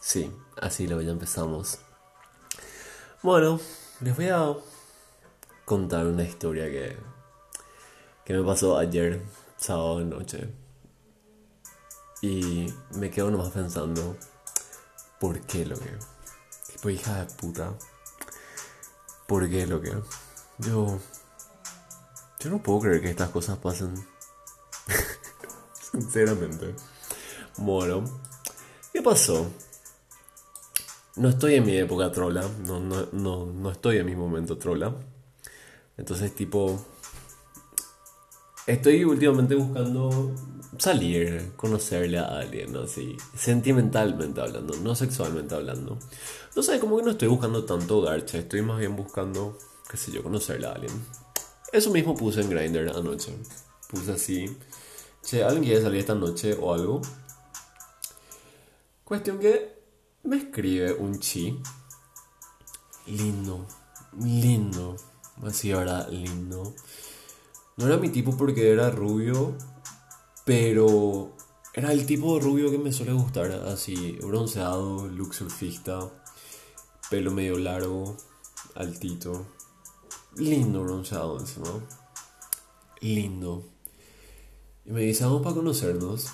Sí, así lo ya empezamos. Bueno, les voy a contar una historia que, que me pasó ayer, sábado de noche. Y me quedo nomás pensando, ¿por qué lo que? Tipo, hija de puta. ¿Por qué lo que? Yo. Yo no puedo creer que estas cosas pasen. Sinceramente. Bueno, ¿qué pasó? No estoy en mi época trola, no, no, no, no estoy en mi momento trola. Entonces, tipo, estoy últimamente buscando salir, conocerle a alguien, así, sentimentalmente hablando, no sexualmente hablando. No sé, como que no estoy buscando tanto garcha, estoy más bien buscando, qué sé yo, conocerle a alguien. Eso mismo puse en Grindr anoche. Puse así, che, ¿alguien quiere salir esta noche o algo? Cuestión que me escribe un chi. Lindo, lindo. Así ahora, lindo. No era mi tipo porque era rubio, pero era el tipo de rubio que me suele gustar. Así, bronceado, look surfista, pelo medio largo, altito. Lindo bronceado encima. Lindo. Y me dice, vamos para conocernos.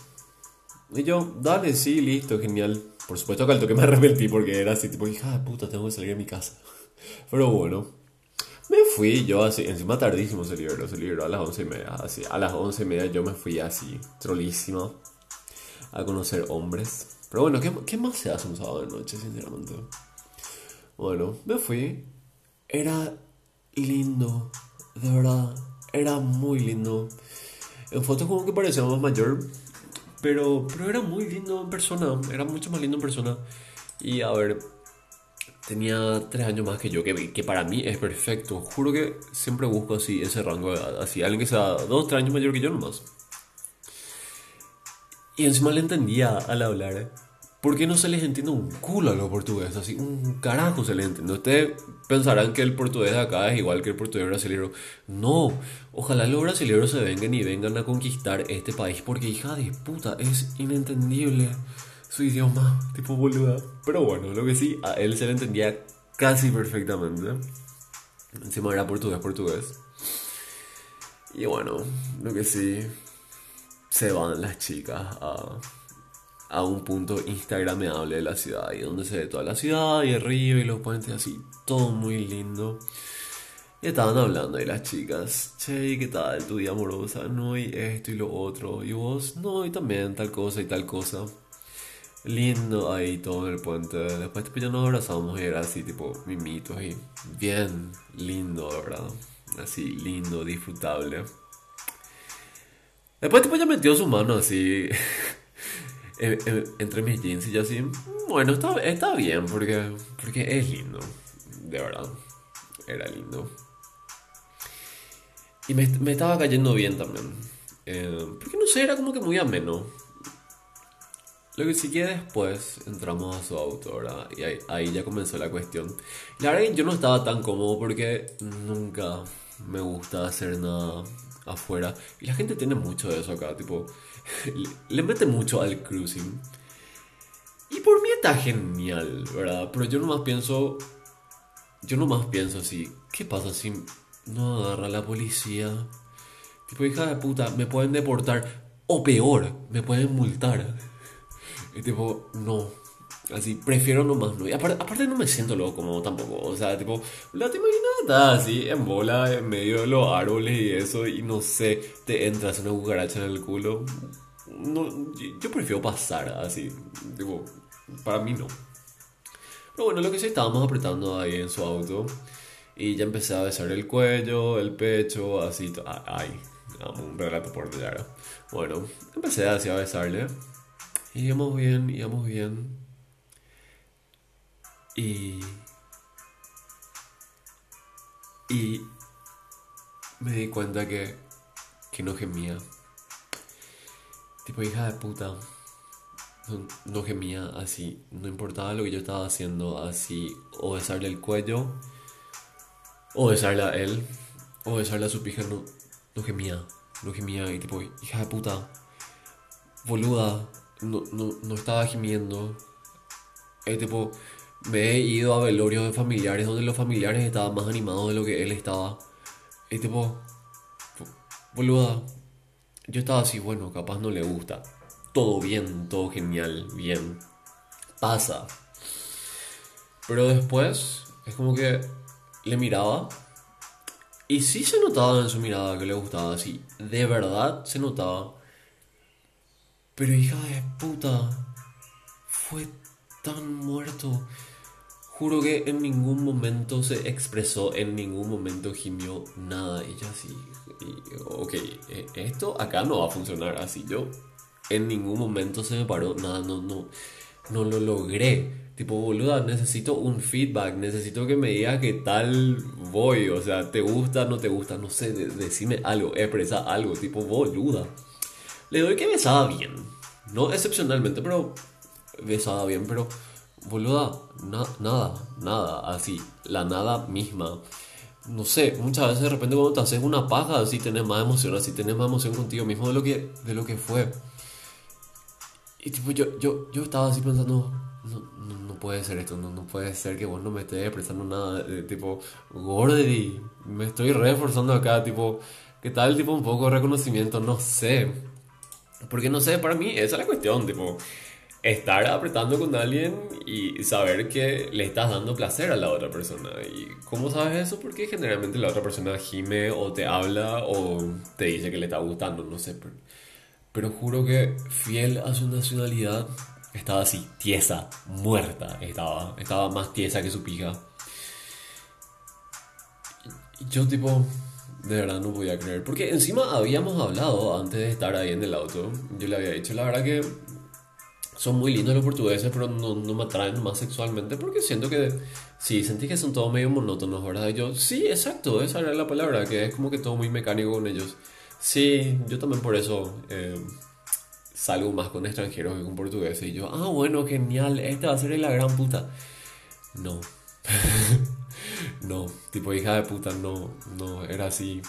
Y yo, dale, sí, listo, genial. Por supuesto que al toque me arrepentí porque era así, tipo, hija de puta, tengo que salir de mi casa. Pero bueno, me fui yo así, encima tardísimo se liberó, se liberó a las once y media, así. A las once y media yo me fui así, trolísima, a conocer hombres. Pero bueno, ¿qué, ¿qué más se hace un sábado de noche, sinceramente? Bueno, me fui. Era lindo, de verdad, era muy lindo. En fotos como que parecía más mayor, pero, pero era muy lindo en persona, era mucho más lindo en persona. Y a ver, tenía tres años más que yo, que, para mí es perfecto. Juro que siempre busco así ese rango de edad, así alguien que sea dos, tres años mayor que yo nomás. Y encima le entendía al hablar. ¿Por qué no se les entiende un culo a los portugueses? Así, un carajo se les entiende. Ustedes pensarán que el portugués de acá es igual que el portugués brasileño. No, ojalá los brasileños se vengan y vengan a conquistar este país porque, hija de puta, es inentendible su idioma, tipo boluda. Pero bueno, lo que sí, a él se le entendía casi perfectamente. Encima era portugués, portugués. Y bueno, lo que sí, se van las chicas a a un punto instagramable de la ciudad, y donde se ve toda la ciudad y el río y los puentes así, todo muy lindo. Y estaban hablando y las chicas, che, ¿qué tal tu día amorosa? No, y esto y lo otro. Y vos, no, y también tal cosa y tal cosa. Lindo ahí todo en el puente. Después tipo, ya nos abrazamos y era así, tipo, mimitos y bien lindo, ¿verdad? Así, lindo, disfrutable. Después tipo ya metió su mano así entre mis jeans y así, bueno, está, está bien porque, porque es lindo, de verdad, era lindo. Y me, me estaba cayendo bien también, eh, porque no sé, era como que muy ameno. Lo que sí que después entramos a su auto, ¿verdad? Y ahí, ahí ya comenzó la cuestión. La verdad que yo no estaba tan cómodo porque nunca me gusta hacer nada afuera. Y la gente tiene mucho de eso acá, tipo, le mete mucho al cruising. Y por mí está genial, ¿verdad? Pero yo nomás pienso, yo nomás pienso así, ¿qué pasa si no agarra la policía? Tipo, hija de puta, me pueden deportar. O peor, me pueden multar. Y tipo, no, Así, prefiero nomás no. Y aparte, no me siento loco como tampoco. O sea, tipo, la te imaginas así en bola en medio de los árboles y eso. Y no sé, te entras una cucaracha en el culo. No, yo prefiero pasar así. Tipo, para mí no. Pero bueno, lo que sí estábamos apretando ahí en su auto. Y ya empecé a besar el cuello, el pecho, así. Ay, un relato por claro. Bueno, empecé así a besarle. Y íbamos bien, íbamos bien. Y. Y. Me di cuenta que. que no gemía. Tipo, hija de puta. No, gemía así. No importaba lo que yo estaba haciendo así. O besarle el cuello. O besarle a él. O besarle a su pija. No, no gemía. No gemía. Y tipo, hija de puta. Boluda. no, no, no estaba gimiendo. Es tipo, me he ido a velorios de familiares donde los familiares estaban más animados de lo que él estaba. Es tipo, boluda, yo estaba así, bueno, capaz no le gusta. Todo bien, todo genial, bien. Pasa. Pero después es como que le miraba y sí se notaba en su mirada que le gustaba, así, de verdad se notaba. Pero hija de puta, fue tan muerto. Juro que en ningún momento se expresó, en ningún momento gimió nada. Y ya así, ok, e, esto acá no va a funcionar así. Yo en ningún momento se me paró nada, no, no, no lo logré. Tipo, boluda, necesito un feedback, necesito que me diga qué tal voy, o sea, te gusta, no te gusta, no sé, decime algo, expresa algo, tipo, boluda. Le doy que besaba bien, no excepcionalmente, pero besaba bien, pero, boluda, nada, nada, así, la nada misma. No sé, muchas veces de repente cuando te haces una paja, así tenés más emoción, así tenés más emoción contigo mismo de lo que, de lo que fue. Y tipo, yo, yo, yo estaba así pensando, no, no, puede ser esto, no, no, puede ser que vos no me estés expresando nada, eh, tipo, Gordy, me estoy reforzando acá, tipo, ¿qué tal, tipo, un poco de reconocimiento? No sé, porque no sé, para mí esa es la cuestión, tipo, estar apretando con alguien y saber que le estás dando placer a la otra persona. ¿Y cómo sabes eso? Porque generalmente la otra persona gime o te habla o te dice que le está gustando, no sé, pero, pero juro que fiel a su nacionalidad estaba así, tiesa, muerta. Estaba, estaba más tiesa que su pija. Yo tipo, de verdad no podía creer. Porque encima habíamos hablado antes de estar ahí en el auto. Yo le había dicho, la verdad que son muy lindos los portugueses, pero no, no me atraen más sexualmente. Porque siento que, sí, sentí que son todos medio monótonos, ¿verdad? Y yo, sí, exacto, esa era la palabra, que es como que todo muy mecánico con ellos. Sí, yo también por eso... Eh, salgo más con extranjeros que con portugueses. Y yo, ah, bueno, genial, este va a ser la gran puta. No. no, tipo hija de puta, no, no, era así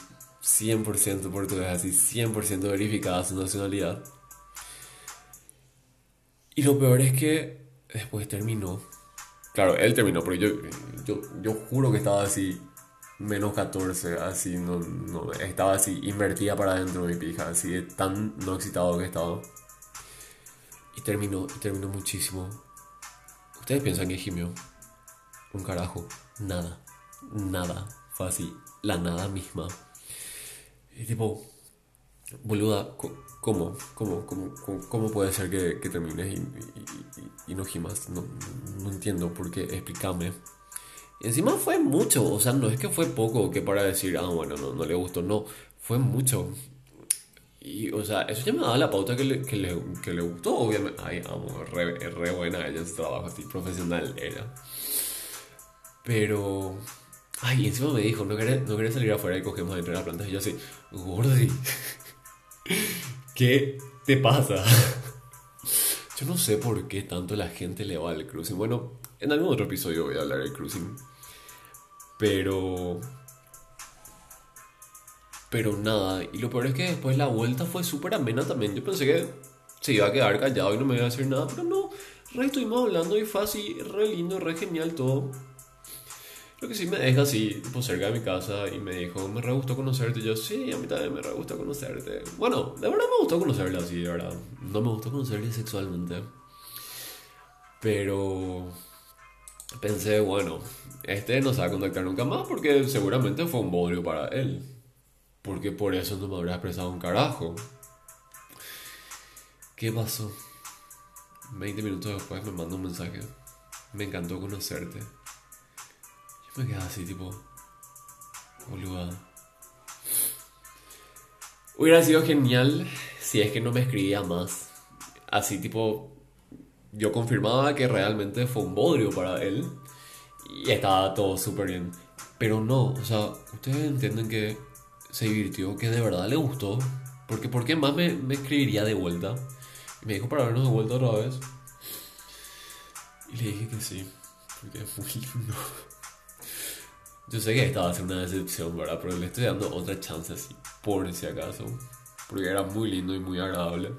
100% portugués, así 100% verificada su nacionalidad. Y lo peor es que después terminó. Claro, él terminó, pero yo, yo, yo juro que estaba así, menos 14, así, no, no, estaba así, invertida para adentro de mi pija, así de tan no excitado que estaba. Y terminó, y terminó muchísimo. ¿Ustedes piensan que gimió? Un carajo. Nada. Nada. Fue así. La nada misma. Y tipo, boluda, ¿cómo? ¿Cómo, cómo, cómo, puede ser que, que termines y, no gimas? No, no, entiendo por qué. Explícame. Y encima fue mucho. O sea, no es que fue poco que para decir, ah, bueno, no, no le gustó. No, fue mucho. Y, o sea, eso ya me daba la pauta que le, que le, que le gustó, obviamente. Ay, amo, re, re buena ella en su trabajo, así profesional era. Pero. Ay, encima me dijo, no querés, no querés salir afuera y cogemos dentro de la planta. Y yo así, Gordi, ¿qué te pasa? Yo no sé por qué tanto la gente le va al cruising. Bueno, en algún otro episodio voy a hablar del cruising. Pero pero nada, y lo peor es que después la vuelta fue súper amena también. Yo pensé que se iba a quedar callado y no me iba a decir nada, pero no, re estuvimos hablando y fue así, re lindo, re genial todo. Lo que sí me deja así, tipo cerca de mi casa y me dijo, me re gustó conocerte. Y yo, sí, a mí también me re gustó conocerte. Bueno, de verdad me gustó conocerla así, de verdad. No me gustó conocerle sexualmente. Pero pensé, bueno, este no se va a contactar nunca más porque seguramente fue un bodrio para él. Porque por eso no me habrá expresado un carajo. ¿Qué pasó? 20 minutos después me manda un mensaje. Me encantó conocerte. Me quedé así, tipo. Boluda. Hubiera sido genial si es que no me escribía más. Así, tipo. Yo confirmaba que realmente fue un bodrio para él. Y estaba todo súper bien. Pero no, o sea, ustedes entienden que se divirtió, que de verdad le gustó. Porque ¿por qué más me, me escribiría de vuelta? Y me dijo para vernos de vuelta otra vez. Y le dije que sí, porque es muy lindo. Yo sé que esta va a ser una decepción, ¿verdad? Pero le estoy dando otra chance así, por si acaso. Porque era muy lindo y muy agradable.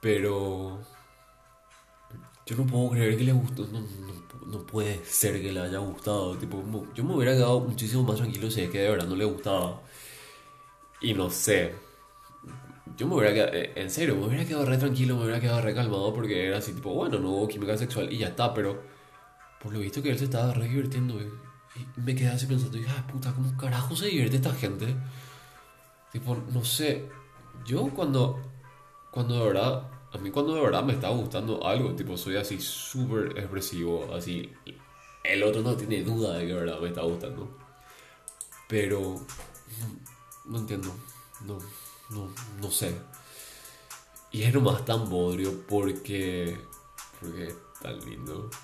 Pero yo no puedo creer que le gustó. No, no, no puede ser que le haya gustado. Tipo, yo me hubiera quedado muchísimo más tranquilo si es que de verdad no le gustaba. Y no sé. Yo me hubiera quedado, eh, en serio, me hubiera quedado re tranquilo, me hubiera quedado re calmado porque era así, tipo, bueno, no hubo química sexual y ya está, pero por lo visto que él se estaba re divirtiendo, Y me quedé así pensando, hija puta, ¿cómo carajo se divierte esta gente? Tipo, no sé. Yo cuando, cuando de verdad, a mí cuando de verdad me está gustando algo, tipo, soy así súper expresivo, así. El otro no tiene duda de que de verdad me está gustando. Pero, no entiendo, no no, no sé. Y es nomás tan bodrio porque, porque es tan lindo.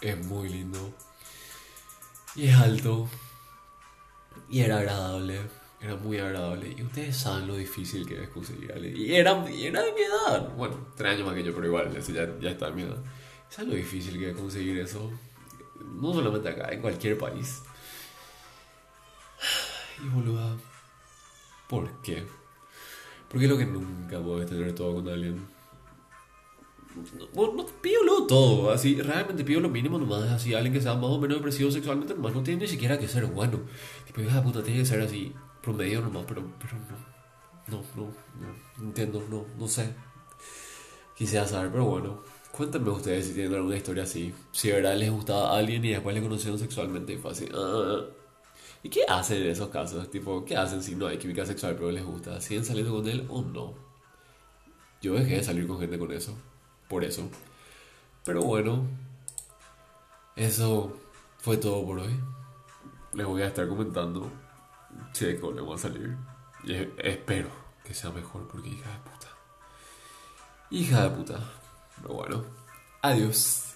Es muy lindo. Y es alto. Y era agradable. Era muy agradable. Y ustedes saben lo difícil que es conseguir Y era, era de mi edad. Bueno, tres años más que yo, pero igual, ya, ya está de mi edad. ¿Saben lo difícil que es conseguir eso? No solamente acá, en cualquier país. Y boluda. ¿Por qué? Porque es lo que nunca puedes tener todo con alguien. No, pido lo todo, así, realmente pido lo mínimo nomás, así, alguien que sea más o menos depresivo sexualmente nomás, no tiene ni siquiera que ser bueno. Tipo, hija puta, tiene que ser así, promedio nomás, pero, pero no, no, no, no, entiendo, no, no sé. Quisiera saber, pero bueno, cuéntenme ustedes si tienen alguna historia así. Si de verdad les gustaba a alguien y después le conocieron sexualmente y fue así, ah. ¿Y qué hacen en esos casos? Tipo, ¿qué hacen si no hay química sexual pero les gusta? ¿Siguen saliendo con él o no? Yo dejé de salir con gente con eso. Por eso. Pero bueno. Eso fue todo por hoy. Les voy a estar comentando si le va a salir. Y espero que sea mejor porque hija de puta. Hija de puta. Pero bueno. Adiós.